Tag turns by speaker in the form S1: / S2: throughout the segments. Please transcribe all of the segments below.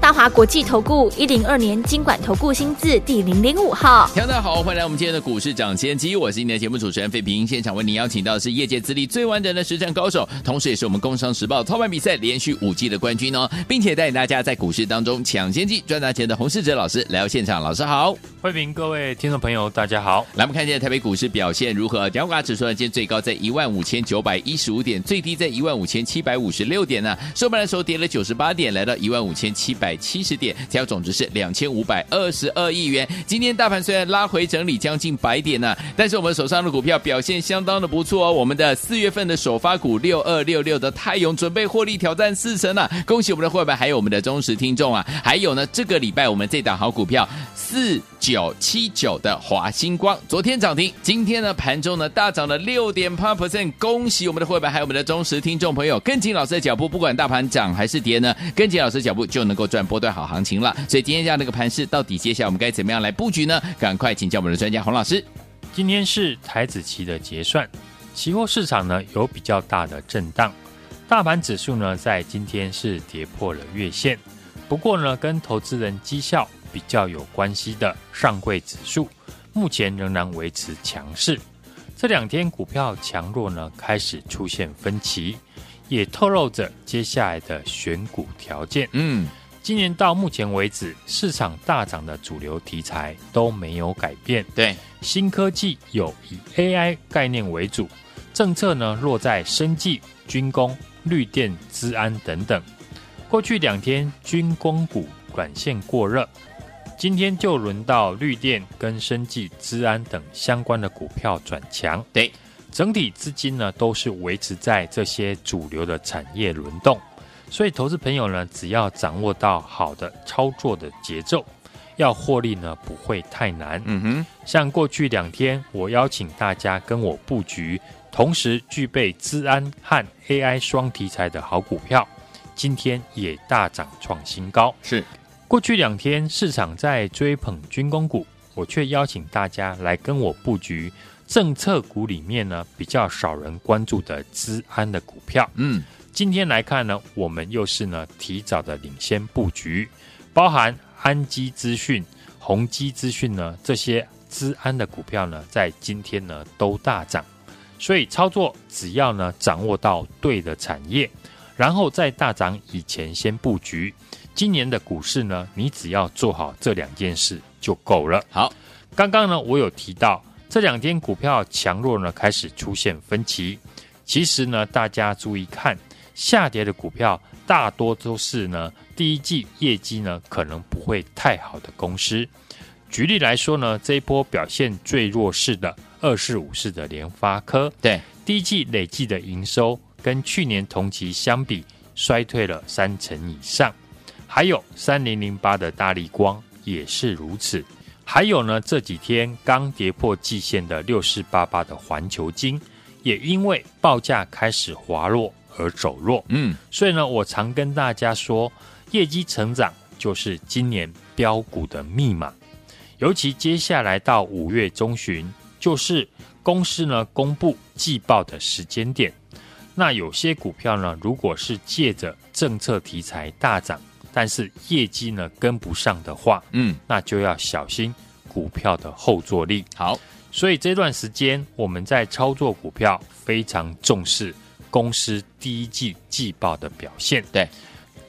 S1: 大华国际投顾一零二年金管投顾新字第零零五号，
S2: 大家好，欢迎来我们今天的股市涨先机，我是今天的节目主持人费平，现场为您邀请到的是业界资历最完整的实战高手，同时也是我们工商时报操盘比赛连续五季的冠军哦，并且带领大家在股市当中抢先机赚大钱的洪世哲老师来到现场，老师好，
S3: 费平，各位听众朋友大家好，
S2: 来我们看一下台北股市表现如何？加权指数呢，今天最高在一万五千九百一十五点，最低在一万五千七百五十六点呢、啊，收盘的时候跌了九十八点，来到一万五千七百百七十点。成交总值是两千五百二十二亿元。今天大盘虽然拉回整理将近百点呢、但是我们手上的股票表现相当的不错哦。我们的四月份的首发股六二六六的泰永准备获利挑战四成了、恭喜我们的会员，还有我们的忠实听众啊！还有呢，这个礼拜我们这档好股票四九七九的华星光，昨天涨停，今天呢盘中呢大涨了六点八 percent，恭喜我们的会员，还有我们的忠实听众朋友，跟紧老师的脚步，不管大盘涨还是跌呢，跟紧老师的脚步就能够赚波段好行情。了，所以今天这样的一个盘势，到底接下来我们该怎么样来布局呢？赶快请教我们的专家洪老师。
S3: 今天是台子期的结算，期货市场呢有比较大的震荡，大盘指数呢在今天是跌破了月线。不过呢，跟投资人绩效比较有关系的上柜指数，目前仍然维持强势。这两天股票强弱呢开始出现分歧，也透露着接下来的选股条件。嗯。今年到目前为止，市场大涨的主流题材都没有改变。
S2: 对，
S3: 新科技有以 AI 概念为主，政策呢落在生技、军工、绿电、资安等等。过去两天军工股短线过热，今天就轮到绿电跟生技、资安等相关的股票转强。
S2: 对，
S3: 整体资金呢都是维持在这些主流的产业轮动。所以，投资朋友呢，只要掌握到好的操作的节奏，要获利呢，不会太难。嗯哼，像过去两天，我邀请大家跟我布局，同时具备资安和 AI 双题材的好股票，今天也大涨创新高。
S2: 是，
S3: 过去两天市场在追捧军工股，我却邀请大家来跟我布局政策股里面呢，比较少人关注的资安的股票。嗯。今天来看呢，我们又是呢提早的领先布局，包含安基资讯、宏基资讯呢这些资安的股票呢，在今天呢都大涨，所以操作只要呢掌握到对的产业，然后在大涨以前先布局。今年的股市呢，你只要做好这两件事就够了。
S2: 好，
S3: 刚刚呢我有提到这两天股票强弱呢开始出现分歧，其实呢大家注意看。下跌的股票大多都是呢，第一季业绩呢可能不会太好的公司。举例来说呢，这一波表现最弱势的二四五四的联发科，
S2: 对，
S3: 第一季累计的营收跟去年同期相比衰退了三成以上。还有三零零八的大力光也是如此。还有呢，这几天刚跌破季线的六四八八的环球金，也因为报价开始滑落。而走弱，嗯，所以呢，我常跟大家说，业绩成长就是今年标股的密码。尤其接下来到五月中旬，就是公司呢公布季报的时间点。那有些股票呢，如果是借着政策题材大涨，但是业绩呢跟不上的话，嗯，那就要小心股票的后坐力。
S2: 好，
S3: 所以这段时间我们在操作股票非常重视。公司第一季季报的表现，
S2: 对，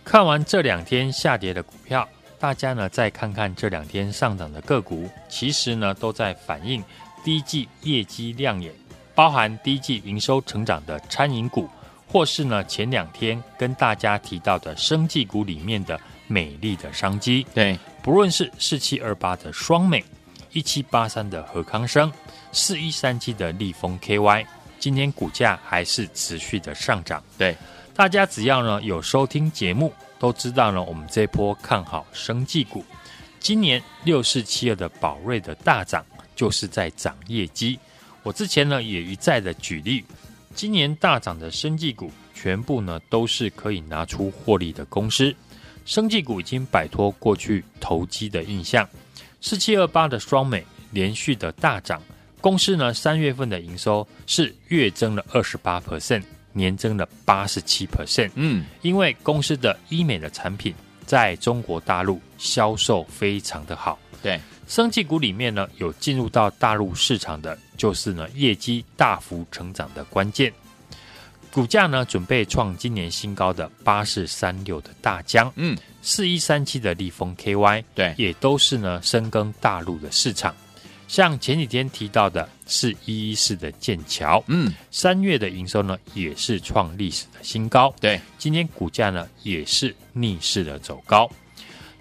S3: 看完这两天下跌的股票，大家呢再看看这两天上涨的个股，其实呢都在反映第一季业绩亮眼，包含第一季营收成长的餐饮股，或是呢前两天跟大家提到的生技股里面的美丽的商机，
S2: 对，
S3: 不论是四七二八的双美，一七八三的和康生，四一三七的立丰 KY。今天股价还是持续的上涨，
S2: 对，
S3: 大家只要呢有收听节目，都知道呢我们这波看好生技股。今年六四七二的宝瑞的大涨，就是在涨业绩。我之前呢也一再的举例，今年大涨的生技股，全部呢都是可以拿出获利的公司。生技股已经摆脱过去投机的印象，四七二八的双美连续的大涨，公司呢三月份的营收是月增了二十八 percent，年增了八十七 percent。
S2: 嗯，
S3: 因为公司的医美的产品在中国大陆销售非常的好。
S2: 对，
S3: 生技股里面呢有进入到大陆市场的，就是呢业绩大幅成长的关键。股价呢，准备创今年新高的八四三六的大疆，
S2: 嗯，
S3: 四一三七的立丰 KY，
S2: 对，
S3: 也都是呢深耕大陆的市场。像前几天提到的是一一四的剑桥，
S2: 嗯，
S3: 三月的营收呢也是创历史的新高，
S2: 对，
S3: 今天股价呢也是逆势的走高，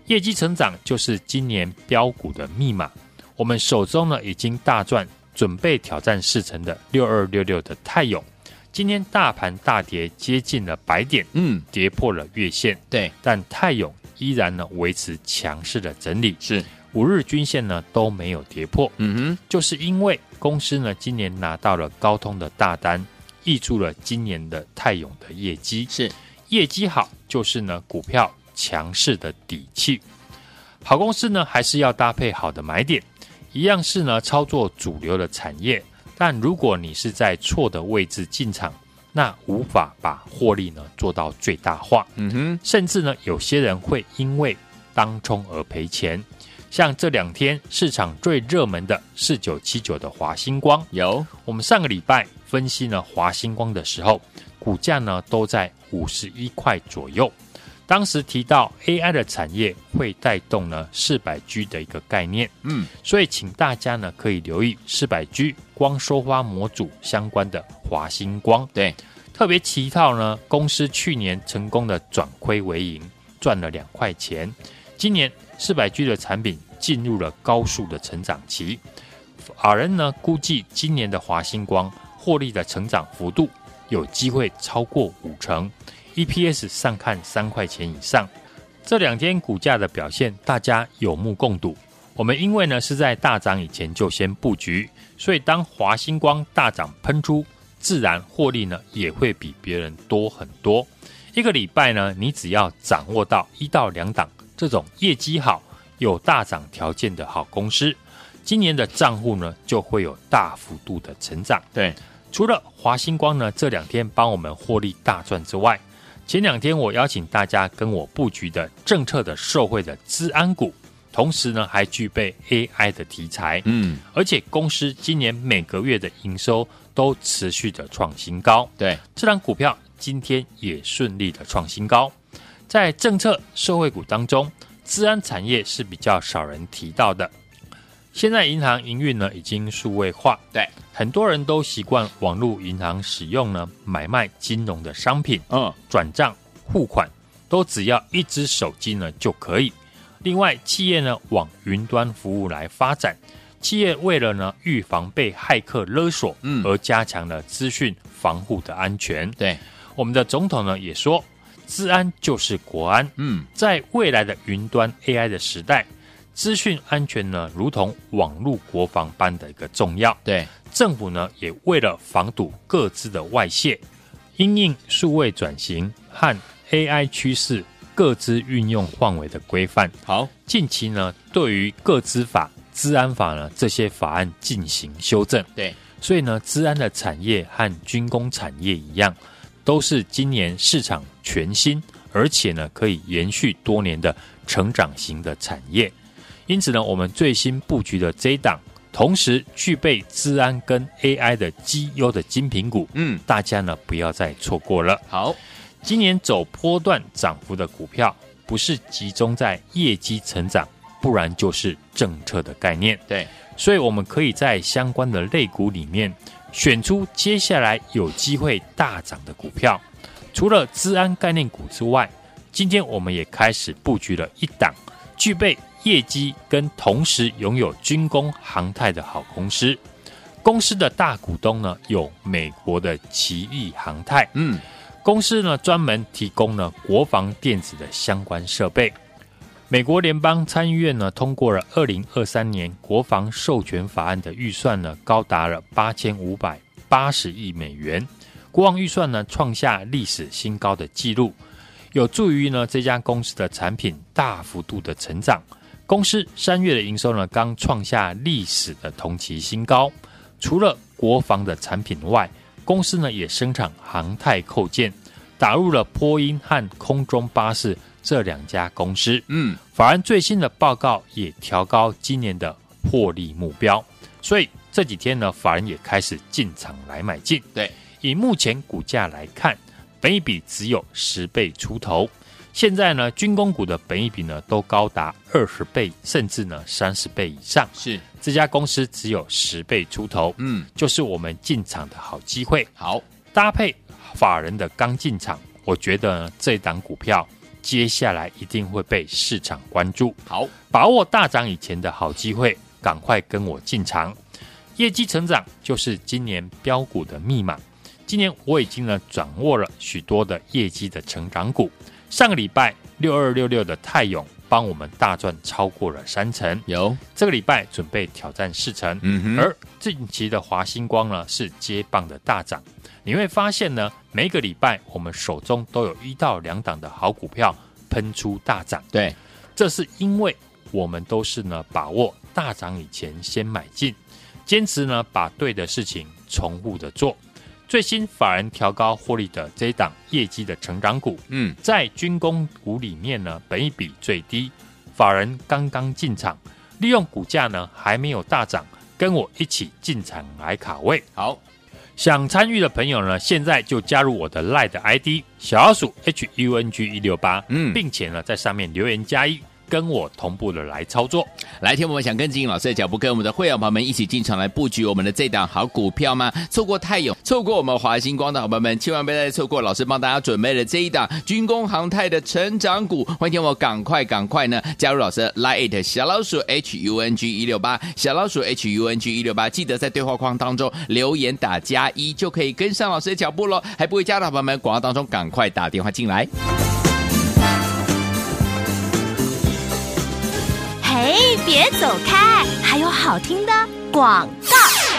S3: 业绩成长就是今年标股的密码。我们手中呢已经大赚，准备挑战四成的六二六六的泰永。今天大盘大跌，接近了百点，
S2: 嗯，
S3: 跌破了月线，
S2: 对，
S3: 但泰永依然呢维持强势的整理，
S2: 是
S3: 五日均线呢都没有跌破，
S2: 嗯哼，
S3: 就是因为公司呢今年拿到了高通的大单，挹注了今年的泰永的业绩，
S2: 是
S3: 业绩好，就是呢股票强势的底气。好公司呢还是要搭配好的买点，一样是呢操作主流的产业。但如果你是在错的位置进场，那无法把获利呢做到最大化。
S2: 嗯哼，
S3: 甚至呢，有些人会因为当冲而赔钱。像这两天市场最热门的四九七九的华星光，
S2: 有。
S3: 我们上个礼拜分析呢华星光的时候，股价呢都在五十一块左右。当时提到 AI 的产业会带动呢四百 G 的一个概念，
S2: 嗯，
S3: 所以请大家呢可以留意四百 G 光收发模组相关的华星光，
S2: 对，
S3: 特别提到呢公司去年成功的转亏为盈，赚了两块钱，今年四百 G 的产品进入了高速的成长期，法人呢估计今年的华星光获利的成长幅度有机会超过五成。EPS 上看三块钱以上，这两天股价的表现，大家有目共睹。我们因为呢是在大涨以前就先布局，所以当华星光大涨喷出，自然获利呢也会比别人多很多。一个礼拜呢，你只要掌握到一到两档这种业绩好、有大涨条件的好公司，今年的账户呢就会有大幅度的成长。
S2: 对，
S3: 除了华星光呢这两天帮我们获利大赚之外，前两天我邀请大家跟我布局的政策的受惠的资安股，同时呢还具备 AI 的题材，
S2: 嗯，
S3: 而且公司今年每个月的营收都持续的创新高，
S2: 对，
S3: 这档股票今天也顺利的创新高。在政策社会股当中，治安产业是比较少人提到的。现在银行营运呢已经数位化，
S2: 对，
S3: 很多人都习惯网络银行使用呢买卖金融的商品，
S2: 嗯，
S3: 转账、付款都只要一只手机呢就可以。另外，企业呢往云端服务来发展，企业为了呢预防被骇客勒索，嗯，而加强了资讯防护的安全。
S2: 对，
S3: 我们的总统呢也说，资安就是国安。
S2: 嗯，
S3: 在未来的云端 AI 的时代。资讯安全呢，如同网络国防般的一个重要。
S2: 对，
S3: 政府呢也为了防堵各自的外泄，因应数位转型和 AI 趋势，各自运用范围的规范。
S2: 好，
S3: 近期呢对于各资法、治安法呢这些法案进行修正。
S2: 对，
S3: 所以呢，治安的产业和军工产业一样，都是今年市场全新，而且呢可以延续多年的成长型的产业。因此呢，我们最新布局的这一档，同时具备资安跟 AI 的绩优的精品股，
S2: 嗯，
S3: 大家呢不要再错过了。
S2: 好，
S3: 今年走波段涨幅的股票，不是集中在业绩成长，不然就是政策的概念。
S2: 对，
S3: 所以我们可以在相关的类股里面选出接下来有机会大涨的股票。除了资安概念股之外，今天我们也开始布局了一档具备。业绩跟同时拥有军工航太的好公司，公司的大股东呢有美国的奇异航太，
S2: 嗯，
S3: 公司呢专门提供了国防电子的相关设备。美国联邦参议院呢通过了二零二三年国防授权法案的预算呢高达了八千五百八十亿美元，国王预算呢创下历史新高的纪录，有助于呢这家公司的产品大幅度的成长。公司三月的营收呢刚创下历史的同期新高。除了国防的产品外，公司呢也生产航太扣件，打入了波音和空中巴士这两家公司。嗯，法人最新的报告也调高今年的获利目标，所以这几天呢，法人也开始进场来买进。
S2: 对，
S3: 以目前股价来看，本益比只有十倍出头。现在呢，军工股的本益比呢都高达二十倍，甚至呢三十倍以上。
S2: 是。
S3: 这家公司只有十倍出头，嗯，就是我们进场的好机会。
S2: 好，
S3: 搭配法人的刚进场，我觉得呢这档股票接下来一定会被市场关注。
S2: 好，
S3: 把握大涨以前的好机会，赶快跟我进场。业绩成长就是今年标股的密码。今年我已经呢掌握了许多的业绩的成长股。上个礼拜六二六六的泰永。帮我们大赚超过了三成，
S2: 有
S3: 这个礼拜准备挑战四成，嗯哼，而近期的华星光呢是接棒的大涨，你会发现呢，每一个礼拜我们手中都有一到两档的好股票喷出大涨，
S2: 对，
S3: 这是因为我们都是呢把握大涨以前先买进，坚持呢把对的事情重复的做。最新法人调高获利的这一档业绩的成长股，嗯，在军工股里面呢，本一比最低，法人刚刚进场，利用股价呢还没有大涨，跟我一起进场来卡位。
S2: 好，
S3: 想参与的朋友呢，现在就加入我的 LINE 的 ID 小老鼠 H U N G 一六八，嗯，并且呢在上面留言加一。跟我同步的来操作，
S2: 来听我们想跟紧老师的脚步，跟我们的会员朋友们一起进场来布局我们的这档好股票吗？错过泰永，错过我们华星光的好朋友们，千万不要再错过老师帮大家准备的这一档军工航太的成长股。欢迎听我赶快赶快呢加入老师 Lite 小老鼠 H U N G 一六八小老鼠 H U N G 一六八，记得在对话框当中留言打加一，就可以跟上老师的脚步喽。还不会加的朋友们，广告当中赶快打电话进
S1: 来。别走开，还有好听的广。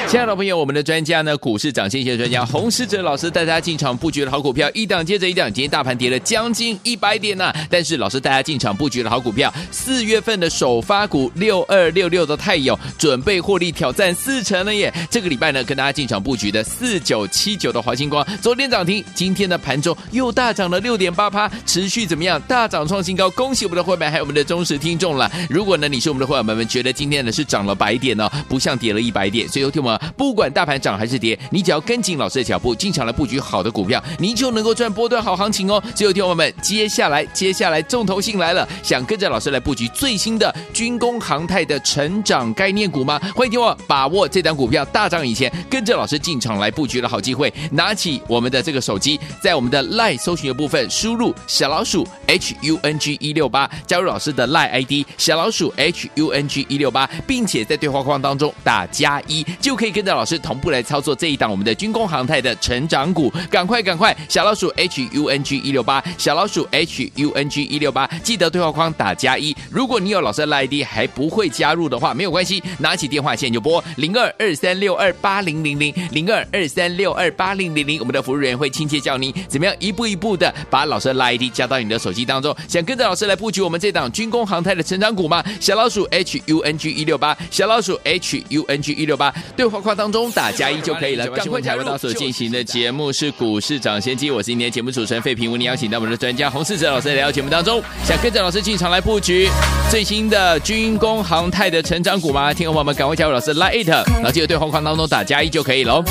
S2: 亲爱的朋友，我们的专家呢，股市涨先机的专家洪士哲老师带大家进场布局的好股票，一档接着一档。今天大盘跌了将近一百点呢、但是老师带大家进场布局的好股票，四月份的首发股六二六六的泰永准备获利挑战四成了耶。这个礼拜呢，跟大家进场布局的四九七九的华星光，昨天涨停，今天的盘中又大涨了六点八趴，持续怎么样？大涨创新高，恭喜我们的会员还有我们的忠实听众了。如果呢，你是我们的会员们，觉得今天呢是涨了百点呢、哦，不像跌了一百点，所以有听我们。不管大盘涨还是跌，你只要跟紧老师的脚步，进场来布局好的股票，你就能够赚波段好行情哦。所有，听友们，接下来接下来重头戏来了，想跟着老师来布局最新的军工航太的成长概念股吗？欢迎听我把握这档股票大涨以前，跟着老师进场来布局的好机会。拿起我们的这个手机，在我们的 LINE 搜寻的部分输入小老鼠 H U N G 一六八，加入老师的 LINE ID 小老鼠 H U N G 一六八，并且在对话框当中打加一，就可以。跟着老师同步来操作这一档我们的军工航太的成长股，赶快赶快！小老鼠 H U N G 一六八，小老鼠 H U N G 一六八，记得对话框打加一。如果你有老师的 ID 还不会加入的话，没有关系，拿起电话线就拨零二二三六二八零零零零二二三六二八零零零，我们的服务人员会亲切教您怎么样一步一步的把老师的 ID 加到你的手机当中。想跟着老师来布局我们这档军工航太的成长股吗？小老鼠 H U N G 一六八，小老鼠 H U N G 一六八，对话框当中打加一就可以了。赶快加入！到所进行的节目是股市涨先机，我是今天节目主持人费平，为你邀请到我们的专家洪世哲老师来到节目当中。想跟着老师进场来布局最新的军工航太的成长股吗？听众朋友们，赶快加入老师 Lite，然后记得对话框当中打加一就可以喽。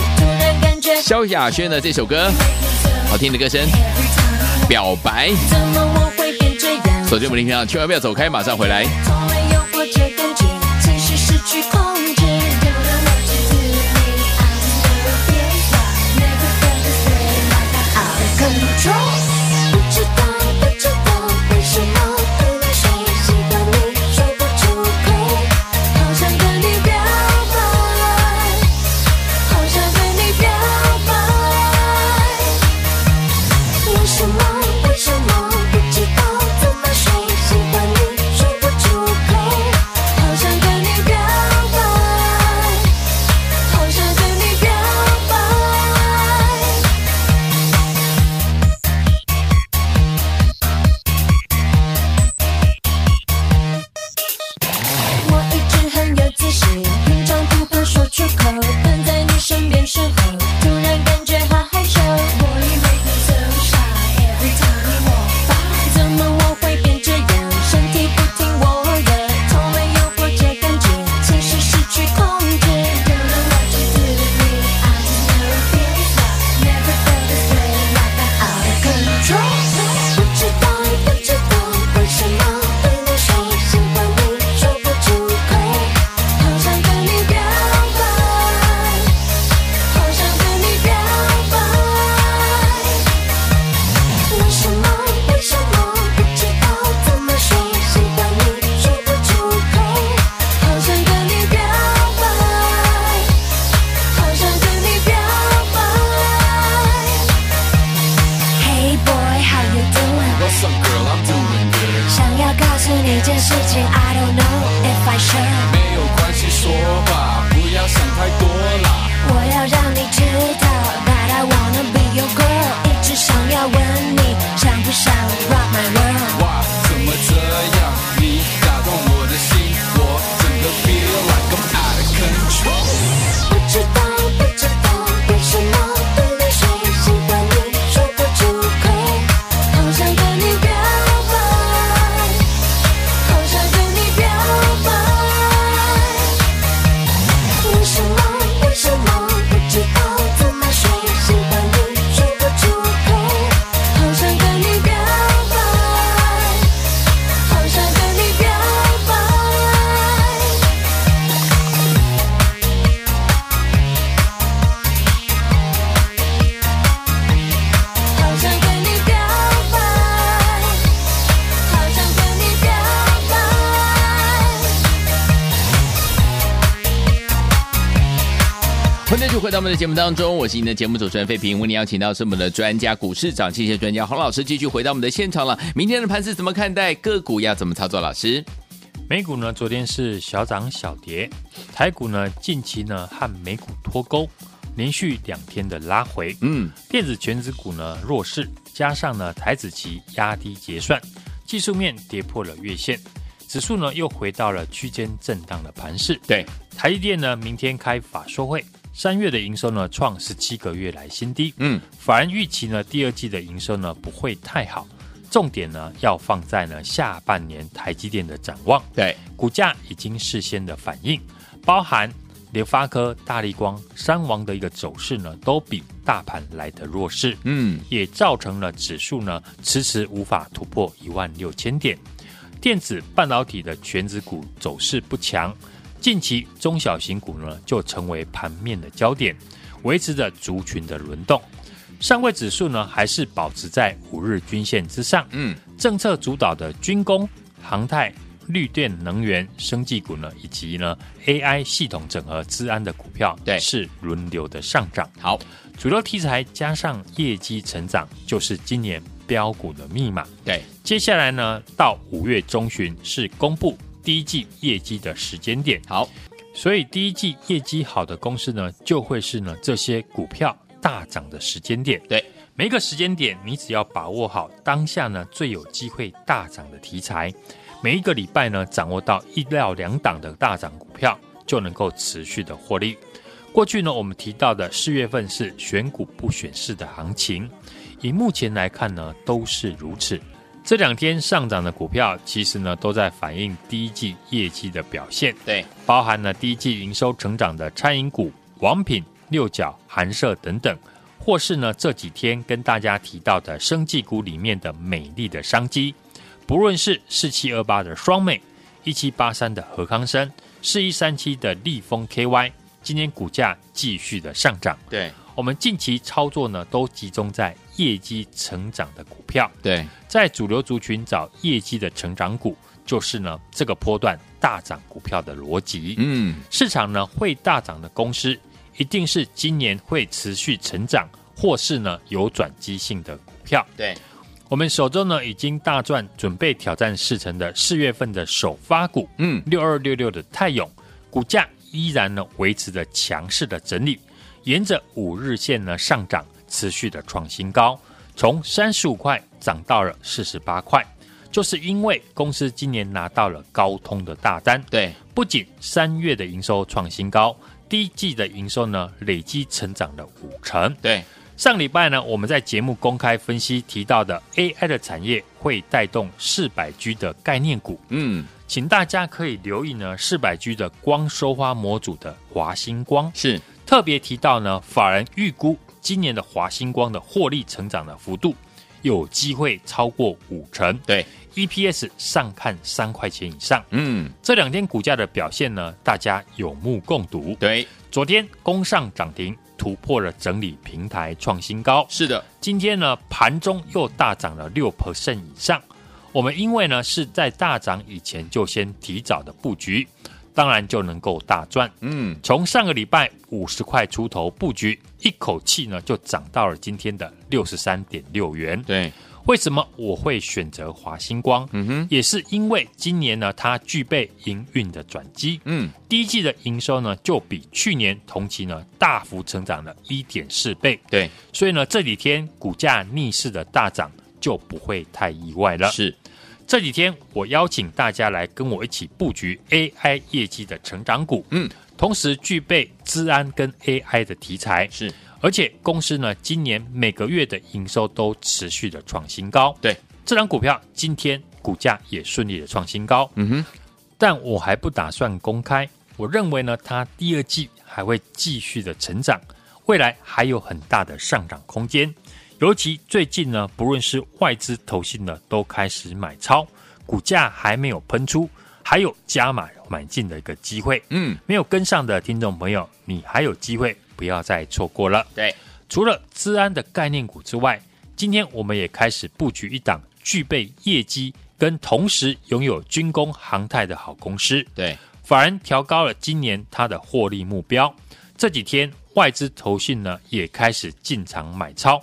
S2: 萧亚轩的这首歌，好听的歌声，表白。手机我们听啊，千万不要走开，马上回来。到我们的节目当中，我是您的节目主持人费平，为您邀请到是我们的专家股市长，谢谢专家洪老师继续回到我们的现场了。明天的盘是怎么看待？个股要怎么操作？老师，
S3: 美股呢，昨天是小涨小跌，台股呢近期呢和美股脱钩，连续两天的拉回。嗯，电子全指股呢弱势，加上呢台子期压低结算，技术面跌破了月线。指数呢又回到了区间震荡的盘势。
S2: 对，
S3: 台积电呢明天开法说会，三月的营收呢创十七个月来新低。嗯，法人预期呢第二季的营收呢不会太好，重点呢要放在呢下半年台积电的展望。
S2: 对，
S3: 股价已经事先的反应，包含联发科、大力光、三王的一个走势呢都比大盘来的弱势。嗯，也造成了指数呢迟迟无法突破一万六千点。电子半导体的全指股走势不强，近期中小型股呢就成为盘面的焦点，维持着族群的轮动。上柜指数呢还是保持在五日均线之上。嗯，政策主导的军工、航太、绿电能源、生技股呢，以及呢 AI 系统整合、资安的股票，
S2: 对，
S3: 是轮流的上涨。
S2: 好，
S3: 主流题材加上业绩成长，就是今年。标股的密码，
S2: 对，
S3: 接下来呢，到五月中旬是公布第一季业绩的时间点。
S2: 好，
S3: 所以第一季业绩好的公司呢，就会是呢这些股票大涨的时间点。
S2: 对，
S3: 每一个时间点，你只要把握好当下呢最有机会大涨的题材，每一个礼拜呢掌握到一料两档的大涨股票，就能够持续的获利。过去呢，我们提到的四月份是选股不选市的行情。以目前来看呢，都是如此。这两天上涨的股票，其实呢都在反映第一季业绩的表现。
S2: 对，
S3: 包含了第一季营收成长的餐饮股、王品、六角、寒舍等等，或是呢这几天跟大家提到的生技股里面的美丽的商机。不论是四七二八的双美、一七八三的和康生、四一三七的利丰 KY，今天股价继续的上涨。
S2: 对。
S3: 我们近期操作呢，都集中在业绩成长的股票。
S2: 对，
S3: 在主流族群找业绩的成长股，就是呢这个波段大涨股票的逻辑。嗯，市场呢会大涨的公司，一定是今年会持续成长，或是呢有转机性的股票。
S2: 对，
S3: 我们手中呢已经大赚，准备挑战四成的四月份的首发股。嗯，六二六六的泰永，股价依然呢维持着强势的整理。沿着五日线呢上涨，持续的创新高，从三十五块涨到了四十八块，就是因为公司今年拿到了高通的大单。
S2: 对，
S3: 不仅三月的营收创新高，第一季的营收呢累积成长了五成。
S2: 对，
S3: 上礼拜呢我们在节目公开分析提到的 AI 的产业会带动四百 G 的概念股。嗯，请大家可以留意呢四百 G 的光收花模组的华星光
S2: 是。
S3: 特别提到呢，法人预估今年的华星光的获利成长的幅度有机会超过五成，
S2: 对
S3: ，EPS 上看三块钱以上。嗯，这两天股价的表现呢，大家有目共睹。
S2: 对，
S3: 昨天攻上涨停，突破了整理平台，创新高。
S2: 是的，
S3: 今天呢盘中又大涨了六 percent 以上。我们因为呢是在大涨以前就先提早的布局。当然就能够大赚。嗯，从上个礼拜五十块出头布局，一口气呢就涨到了今天的六十三点六元。
S2: 对，
S3: 为什么我会选择华星光？嗯哼，也是因为今年呢它具备营运的转机。嗯，第一季的营收呢就比去年同期呢大幅成长了一点四倍。
S2: 对，
S3: 所以呢这几天股价逆势的大涨就不会太意外了。
S2: 是。
S3: 这几天我邀请大家来跟我一起布局 AI 业绩的成长股，嗯，同时具备资安跟 AI 的题材，
S2: 是，
S3: 而且公司呢今年每个月的营收都持续的创新高，
S2: 对，
S3: 这张股票今天股价也顺利的创新高，嗯哼，但我还不打算公开，我认为呢它第二季还会继续的成长，未来还有很大的上涨空间。尤其最近呢，不论是外资投信呢，都开始买超，股价还没有喷出，还有加码买进的一个机会。嗯，没有跟上的听众朋友，你还有机会，不要再错过了。
S2: 对，
S3: 除了资安的概念股之外，今天我们也开始布局一档具备业绩跟同时拥有军工航太的好公司。
S2: 对，
S3: 法人调高了今年它的获利目标。这几天。外资投信呢也开始进场买超。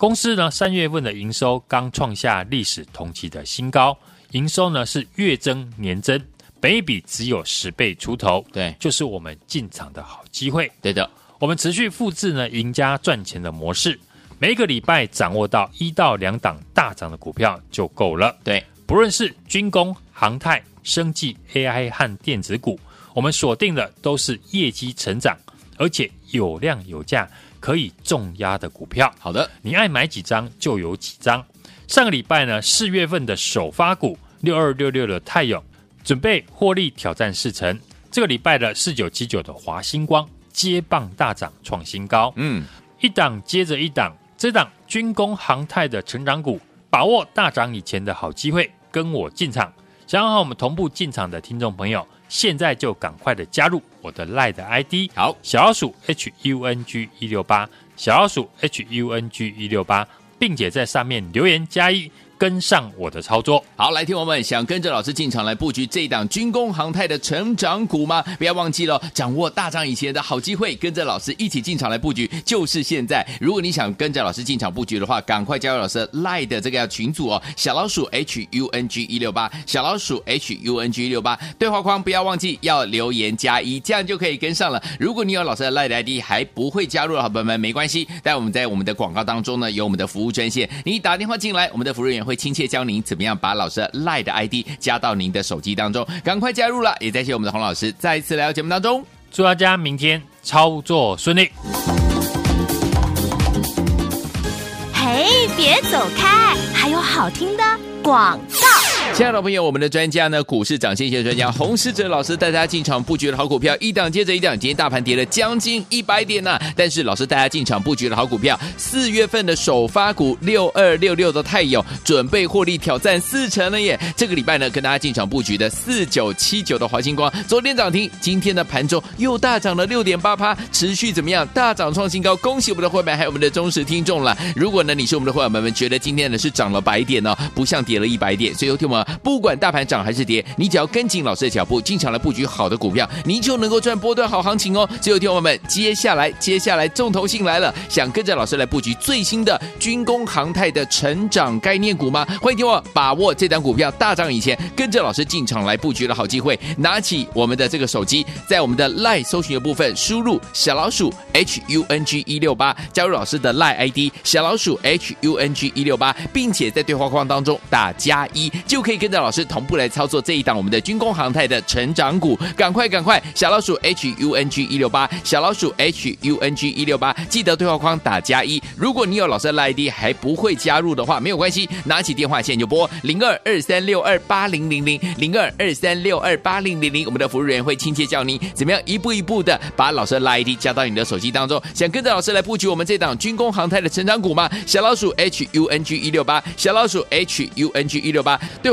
S3: 公司呢三月份的营收刚创下历史同期的新高，营收呢是月增年增，本益比只有十倍出头，
S2: 对，
S3: 就是我们进场的好机会。
S2: 对的，
S3: 我们持续复制呢赢家赚钱的模式，每个礼拜掌握到一到两档大涨的股票就够了。
S2: 对，
S3: 不论是军工、航太、生技、AI 和电子股，我们锁定的都是业绩成长，而且有量有价。可以重压的股票，
S2: 好的，
S3: 你爱买几张就有几张。上个礼拜呢，四月份的首发股六二六六的泰永准备获利挑战四成。这个礼拜的四九七九的华星光接棒大涨创新高，
S2: 嗯，
S3: 一档接着一档，这档军工航太的成长股，把握大涨以前的好机会，跟我进场。想要和我们同步进场的听众朋友。现在就赶快的加入我的 LINE 的 ID，
S2: 好，
S3: 小老鼠 H U N G 一六八，小老鼠 H U N G 一六八，并且在上面留言加一。跟上我的操作，
S2: 好，来听我们想跟着老师进场来布局这一档军工航太的成长股吗？不要忘记了，掌握大涨以前的好机会，跟着老师一起进场来布局，就是现在。如果你想跟着老师进场布局的话，赶快加入老师 Lie 的这个群组哦，小老鼠 H U N G 一六八，小老鼠 H U N G 一六八，对话框不要忘记要留言加一，这样就可以跟上了。如果你有老师的 Lie 的 ID 还不会加入的好朋友们，没关系，但我们在我们的广告当中呢，有我们的服务专线，你打电话进来，我们的服务员会亲切教您怎么样把老师 LINE 的 ID 加到您的手机当中，赶快加入了！也再谢我们的洪老师再一次来到节目当中，
S3: 祝大家明天操作顺利。
S1: 嘿，别走开，还有好听的广告。
S2: 亲爱的朋友，我们的专家呢，股市涨先机专家洪士哲老师带大家进场布局的好股票，一档接着一档。今天大盘跌了将近一百点呢、但是老师带大家进场布局的好股票，四月份的首发股六二六六的泰友准备获利挑战四成了耶。这个礼拜呢，跟大家进场布局的四九七九的华星光，昨天涨停，今天的盘中又大涨了六点八趴，持续怎么样？大涨创新高，恭喜我们的会员还有我们的忠实听众了。如果呢，你是我们的会员们们，觉得今天呢是涨了百点呢、哦，不像跌了一百点，所以有听我们。不管大盘涨还是跌，你只要跟紧老师的脚步，进场来布局好的股票，你就能够赚波段好行情哦。只有，听我们，接下来接下来重头戏来了，想跟着老师来布局最新的军工航太的成长概念股吗？欢迎听我把握这档股票大涨以前，跟着老师进场来布局的好机会。拿起我们的这个手机，在我们的 LINE 搜寻的部分输入小老鼠 H U N G 一六八，加入老师的 LINE ID 小老鼠 H U N G 一六八，并且在对话框当中打加一，就可以。跟着老师同步来操作这一档我们的军工航太的成长股，赶快赶快！小老鼠 H U N G 一六八，小老鼠 H U N G 一六八，记得对话框打加一。如果你有老师的 ID 还不会加入的话，没有关系，拿起电话线就拨零二二三六二八零零零零二二三六二八零零零，我们的服务人员会亲切教您怎么样一步一步的把老师的 ID 加到你的手机当中。想跟着老师来布局我们这档军工航太的成长股吗？小老鼠 H U N G 一六八，小老鼠 H U N G 一六八，对